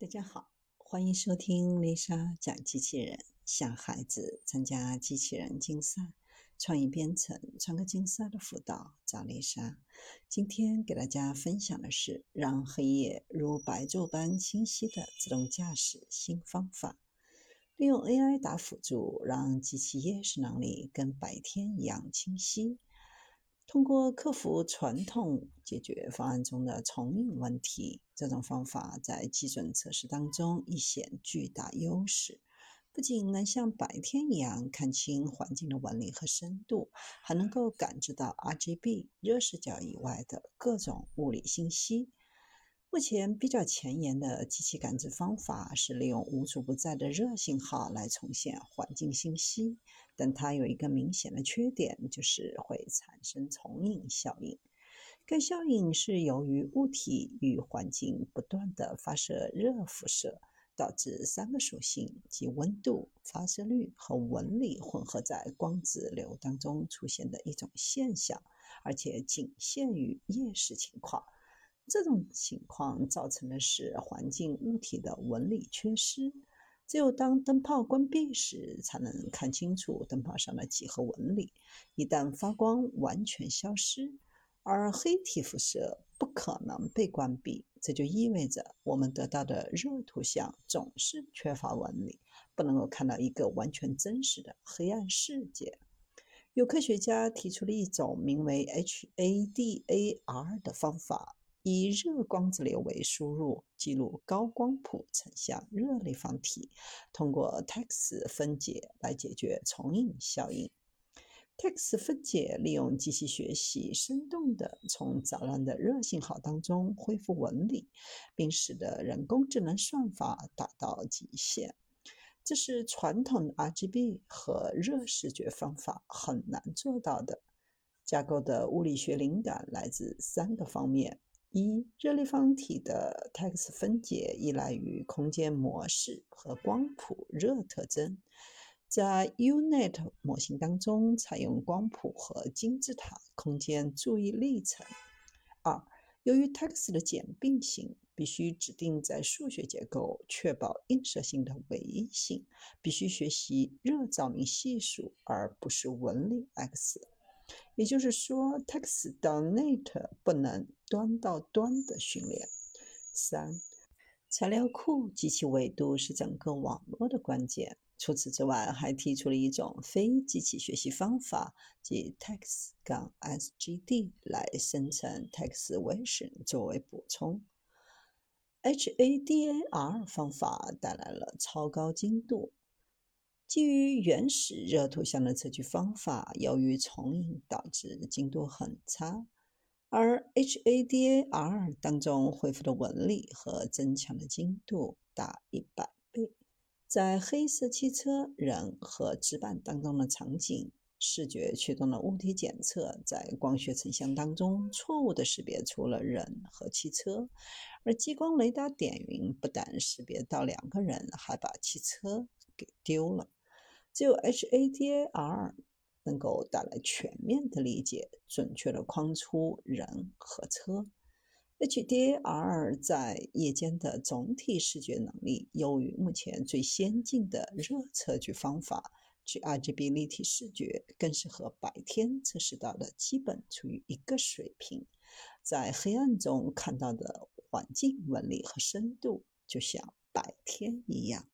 大家好，欢迎收听丽莎讲机器人，向孩子参加机器人竞赛、创意编程、创客竞赛的辅导，找丽莎。今天给大家分享的是让黑夜如白昼般清晰的自动驾驶新方法。利用 AI 打辅助，让机器夜视能力跟白天一样清晰。通过克服传统解决方案中的重影问题，这种方法在基准测试当中一显巨大优势。不仅能像白天一样看清环境的纹理和深度，还能够感知到 RGB 热视角以外的各种物理信息。目前比较前沿的机器感知方法是利用无处不在的热信号来重现环境信息，但它有一个明显的缺点，就是会产生重影效应。该效应是由于物体与环境不断的发射热辐射，导致三个属性即温度、发射率和纹理混合在光子流当中出现的一种现象，而且仅限于夜视情况。这种情况造成的是环境物体的纹理缺失，只有当灯泡关闭时，才能看清楚灯泡上的几何纹理。一旦发光完全消失，而黑体辐射不可能被关闭，这就意味着我们得到的热图像总是缺乏纹理，不能够看到一个完全真实的黑暗世界。有科学家提出了一种名为 HADAR 的方法。以热光子流为输入，记录高光谱成像热立方体，通过 TEX 分解来解决重影效应。TEX 分解利用机器学习，生动地从杂乱的热信号当中恢复纹理，并使得人工智能算法达到极限。这是传统 RGB 和热视觉方法很难做到的。架构的物理学灵感来自三个方面。一热立方体的 TEX 分解依赖于空间模式和光谱热特征，在 U-Net 模型当中采用光谱和金字塔空间注意历程。二，由于 TEX 的简并性，必须指定在数学结构，确保映射性的唯一性，必须学习热照明系数，而不是纹理 X。也就是说，text 到 net 不能端到端的训练。三、材料库及其维度是整个网络的关键。除此之外，还提出了一种非机器学习方法，即 text 杠 sgd 来生成 text Version 作为补充。HADAR 方法带来了超高精度。基于原始热图像的测距方法，由于重影导致精度很差，而 HADAR 当中恢复的纹理和增强的精度达一百倍。在黑色汽车、人和纸板当中的场景，视觉驱动的物体检测在光学成像当中错误地识别出了人和汽车，而激光雷达点云不但识别到两个人，还把汽车给丢了。只有 HADAR 能够带来全面的理解，准确的框出人和车。HDR 在夜间的总体视觉能力优于目前最先进的热测距方法，GRGB 立体视觉更是和白天测试到的基本处于一个水平。在黑暗中看到的环境纹理和深度，就像白天一样。